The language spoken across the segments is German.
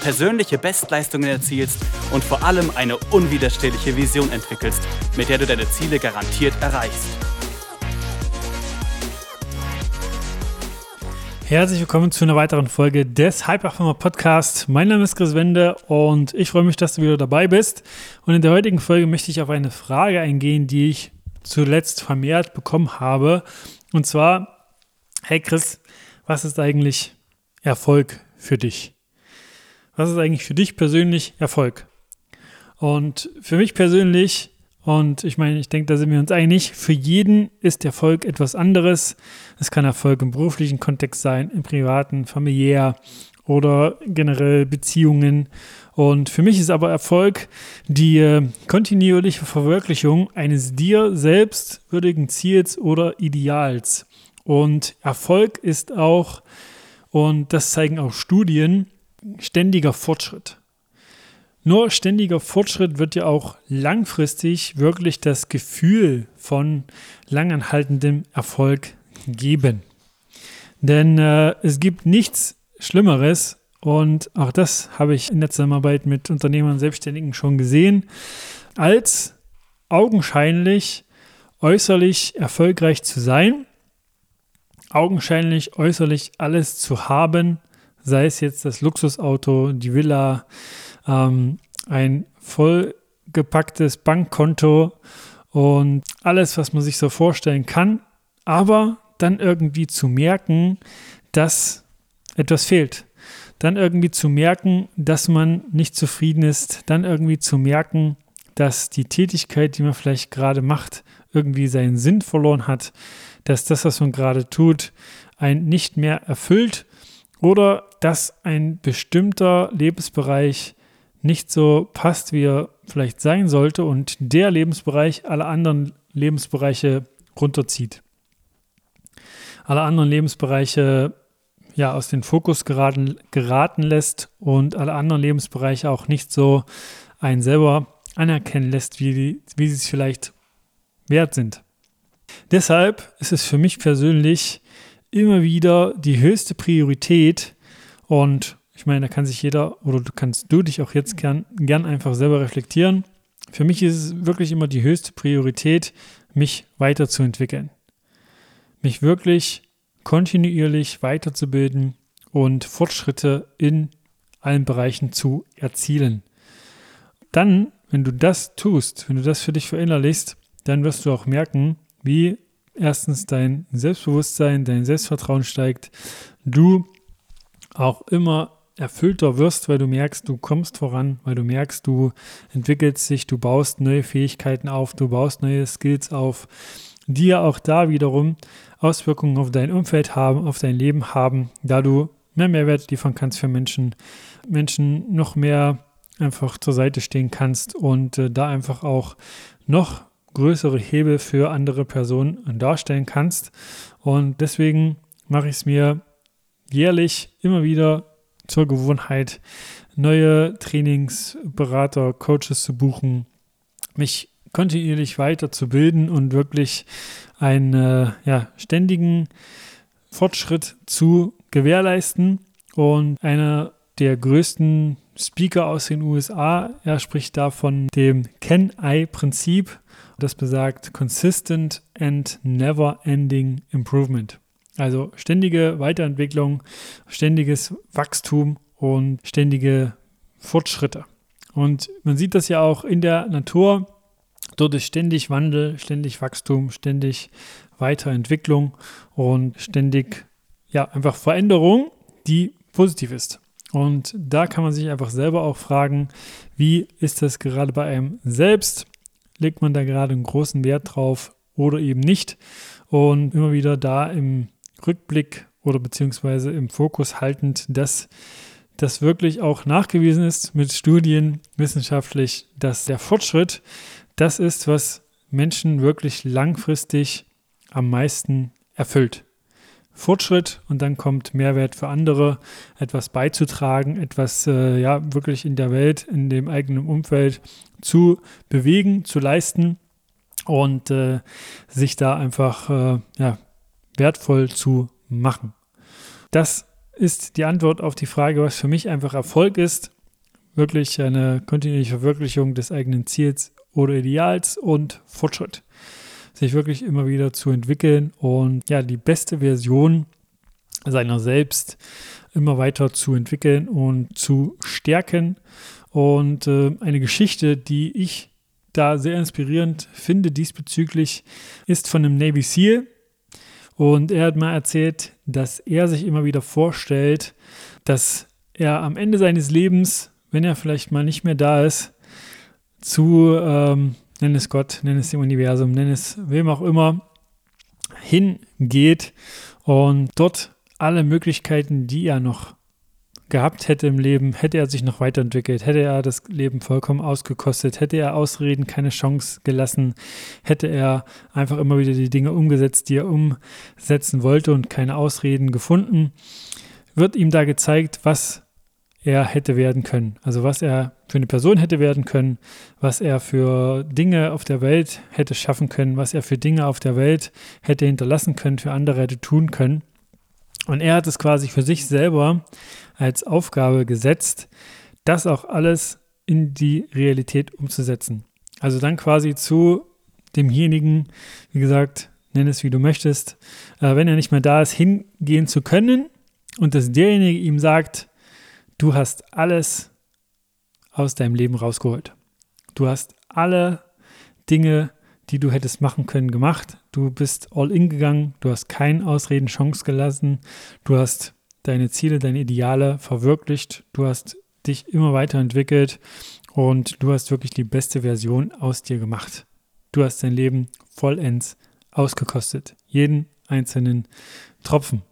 persönliche Bestleistungen erzielst und vor allem eine unwiderstehliche Vision entwickelst, mit der du deine Ziele garantiert erreichst. Herzlich willkommen zu einer weiteren Folge des Hyperformer Podcast. Mein Name ist Chris Wende und ich freue mich, dass du wieder dabei bist. Und in der heutigen Folge möchte ich auf eine Frage eingehen, die ich zuletzt vermehrt bekommen habe. Und zwar, hey Chris, was ist eigentlich Erfolg für dich? Was ist eigentlich für dich persönlich Erfolg? Und für mich persönlich, und ich meine, ich denke, da sind wir uns einig, für jeden ist Erfolg etwas anderes. Es kann Erfolg im beruflichen Kontext sein, im privaten, familiär oder generell Beziehungen. Und für mich ist aber Erfolg die äh, kontinuierliche Verwirklichung eines dir selbst würdigen Ziels oder Ideals. Und Erfolg ist auch, und das zeigen auch Studien, ständiger Fortschritt. Nur ständiger Fortschritt wird ja auch langfristig wirklich das Gefühl von langanhaltendem Erfolg geben. Denn äh, es gibt nichts Schlimmeres und auch das habe ich in der Zusammenarbeit mit Unternehmern und Selbstständigen schon gesehen, als augenscheinlich äußerlich erfolgreich zu sein, augenscheinlich äußerlich alles zu haben, sei es jetzt das Luxusauto, die Villa, ähm, ein vollgepacktes Bankkonto und alles, was man sich so vorstellen kann, aber dann irgendwie zu merken, dass etwas fehlt. Dann irgendwie zu merken, dass man nicht zufrieden ist. Dann irgendwie zu merken, dass die Tätigkeit, die man vielleicht gerade macht, irgendwie seinen Sinn verloren hat. Dass das, was man gerade tut, einen nicht mehr erfüllt oder dass ein bestimmter Lebensbereich nicht so passt, wie er vielleicht sein sollte und der Lebensbereich alle anderen Lebensbereiche runterzieht. Alle anderen Lebensbereiche ja aus dem Fokus geraten, geraten lässt und alle anderen Lebensbereiche auch nicht so einen selber anerkennen lässt, wie, wie sie es vielleicht wert sind. Deshalb ist es für mich persönlich immer wieder die höchste Priorität und ich meine, da kann sich jeder oder du kannst du dich auch jetzt gern, gern einfach selber reflektieren. Für mich ist es wirklich immer die höchste Priorität, mich weiterzuentwickeln. Mich wirklich kontinuierlich weiterzubilden und Fortschritte in allen Bereichen zu erzielen. Dann, wenn du das tust, wenn du das für dich verinnerlichst, dann wirst du auch merken, wie erstens dein Selbstbewusstsein, dein Selbstvertrauen steigt, du auch immer erfüllter wirst, weil du merkst, du kommst voran, weil du merkst, du entwickelst dich, du baust neue Fähigkeiten auf, du baust neue Skills auf, die ja auch da wiederum Auswirkungen auf dein Umfeld haben, auf dein Leben haben, da du mehr Mehrwert liefern kannst für Menschen, Menschen noch mehr einfach zur Seite stehen kannst und äh, da einfach auch noch größere Hebel für andere Personen darstellen kannst. Und deswegen mache ich es mir jährlich immer wieder zur Gewohnheit, neue Trainingsberater, Coaches zu buchen, mich kontinuierlich weiterzubilden und wirklich einen äh, ja, ständigen Fortschritt zu gewährleisten. Und einer der größten Speaker aus den USA, er spricht da von dem Can-I-Prinzip. Das besagt Consistent and Never Ending Improvement. Also ständige Weiterentwicklung, ständiges Wachstum und ständige Fortschritte. Und man sieht das ja auch in der Natur. Dort ist ständig Wandel, ständig Wachstum, ständig Weiterentwicklung und ständig ja einfach Veränderung, die positiv ist. Und da kann man sich einfach selber auch fragen, wie ist das gerade bei einem selbst? legt man da gerade einen großen Wert drauf oder eben nicht. Und immer wieder da im Rückblick oder beziehungsweise im Fokus haltend, dass das wirklich auch nachgewiesen ist mit Studien wissenschaftlich, dass der Fortschritt das ist, was Menschen wirklich langfristig am meisten erfüllt. Fortschritt und dann kommt Mehrwert für andere, etwas beizutragen, etwas äh, ja wirklich in der Welt, in dem eigenen Umfeld zu bewegen, zu leisten und äh, sich da einfach äh, ja, wertvoll zu machen. Das ist die Antwort auf die Frage, was für mich einfach Erfolg ist. Wirklich eine kontinuierliche Verwirklichung des eigenen Ziels oder Ideals und Fortschritt sich wirklich immer wieder zu entwickeln und ja, die beste Version seiner selbst immer weiter zu entwickeln und zu stärken. Und äh, eine Geschichte, die ich da sehr inspirierend finde diesbezüglich, ist von einem Navy SEAL. Und er hat mal erzählt, dass er sich immer wieder vorstellt, dass er am Ende seines Lebens, wenn er vielleicht mal nicht mehr da ist, zu ähm, nenn es Gott, nenn es dem Universum, nenn es wem auch immer, hingeht und dort alle Möglichkeiten, die er noch gehabt hätte im Leben, hätte er sich noch weiterentwickelt, hätte er das Leben vollkommen ausgekostet, hätte er Ausreden keine Chance gelassen, hätte er einfach immer wieder die Dinge umgesetzt, die er umsetzen wollte und keine Ausreden gefunden, wird ihm da gezeigt, was er hätte werden können. Also was er für eine Person hätte werden können, was er für Dinge auf der Welt hätte schaffen können, was er für Dinge auf der Welt hätte hinterlassen können, für andere hätte tun können. Und er hat es quasi für sich selber als Aufgabe gesetzt, das auch alles in die Realität umzusetzen. Also dann quasi zu demjenigen, wie gesagt, nenn es wie du möchtest, äh, wenn er nicht mehr da ist, hingehen zu können und dass derjenige ihm sagt, du hast alles aus deinem Leben rausgeholt. Du hast alle Dinge, die du hättest machen können, gemacht. Du bist all in gegangen. Du hast keinen Ausreden Chance gelassen. Du hast deine Ziele, deine Ideale verwirklicht. Du hast dich immer weiterentwickelt und du hast wirklich die beste Version aus dir gemacht. Du hast dein Leben vollends ausgekostet. Jeden einzelnen Tropfen.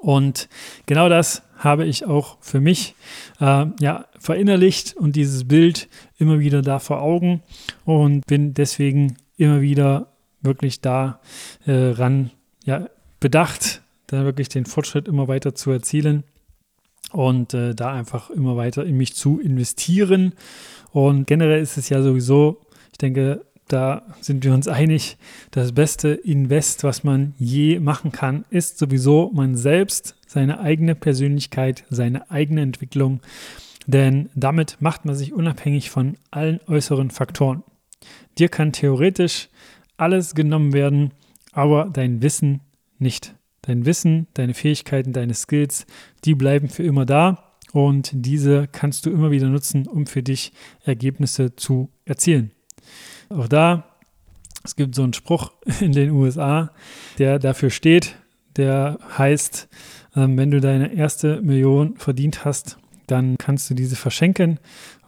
Und genau das habe ich auch für mich äh, ja, verinnerlicht und dieses Bild immer wieder da vor Augen und bin deswegen immer wieder wirklich da äh, ja, bedacht, da wirklich den Fortschritt immer weiter zu erzielen und äh, da einfach immer weiter in mich zu investieren. Und generell ist es ja sowieso, ich denke, da sind wir uns einig, das beste Invest, was man je machen kann, ist sowieso man selbst, seine eigene Persönlichkeit, seine eigene Entwicklung. Denn damit macht man sich unabhängig von allen äußeren Faktoren. Dir kann theoretisch alles genommen werden, aber dein Wissen nicht. Dein Wissen, deine Fähigkeiten, deine Skills, die bleiben für immer da und diese kannst du immer wieder nutzen, um für dich Ergebnisse zu erzielen. Auch da, es gibt so einen Spruch in den USA, der dafür steht, der heißt, ähm, wenn du deine erste Million verdient hast, dann kannst du diese verschenken,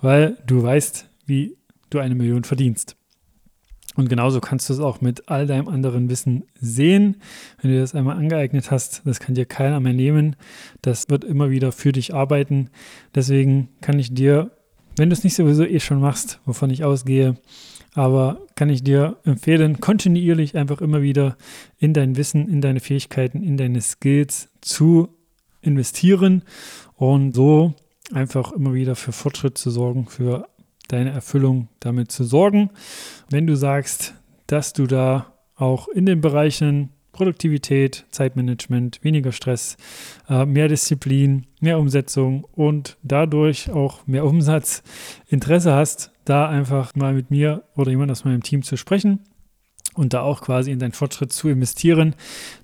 weil du weißt, wie du eine Million verdienst. Und genauso kannst du es auch mit all deinem anderen Wissen sehen. Wenn du das einmal angeeignet hast, das kann dir keiner mehr nehmen. Das wird immer wieder für dich arbeiten. Deswegen kann ich dir, wenn du es nicht sowieso eh schon machst, wovon ich ausgehe, aber kann ich dir empfehlen, kontinuierlich einfach immer wieder in dein Wissen, in deine Fähigkeiten, in deine Skills zu investieren und so einfach immer wieder für Fortschritt zu sorgen, für deine Erfüllung damit zu sorgen. Wenn du sagst, dass du da auch in den Bereichen Produktivität, Zeitmanagement, weniger Stress, äh, mehr Disziplin, mehr Umsetzung und dadurch auch mehr Umsatz. Interesse hast, da einfach mal mit mir oder jemand aus meinem Team zu sprechen und da auch quasi in deinen Fortschritt zu investieren,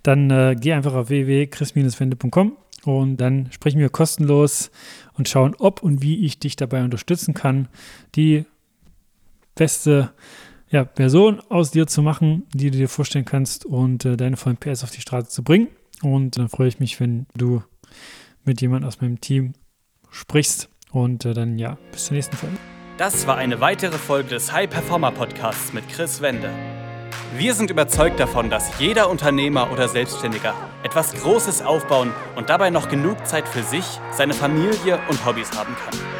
dann äh, geh einfach auf www.chris-wende.com und dann sprechen wir kostenlos und schauen, ob und wie ich dich dabei unterstützen kann, die beste ja, Person aus dir zu machen, die du dir vorstellen kannst und äh, deine vollen PS auf die Straße zu bringen. Und dann freue ich mich, wenn du mit jemand aus meinem Team sprichst. Und äh, dann ja, bis zur nächsten Folge. Das war eine weitere Folge des High Performer Podcasts mit Chris Wende. Wir sind überzeugt davon, dass jeder Unternehmer oder Selbstständiger etwas Großes aufbauen und dabei noch genug Zeit für sich, seine Familie und Hobbys haben kann.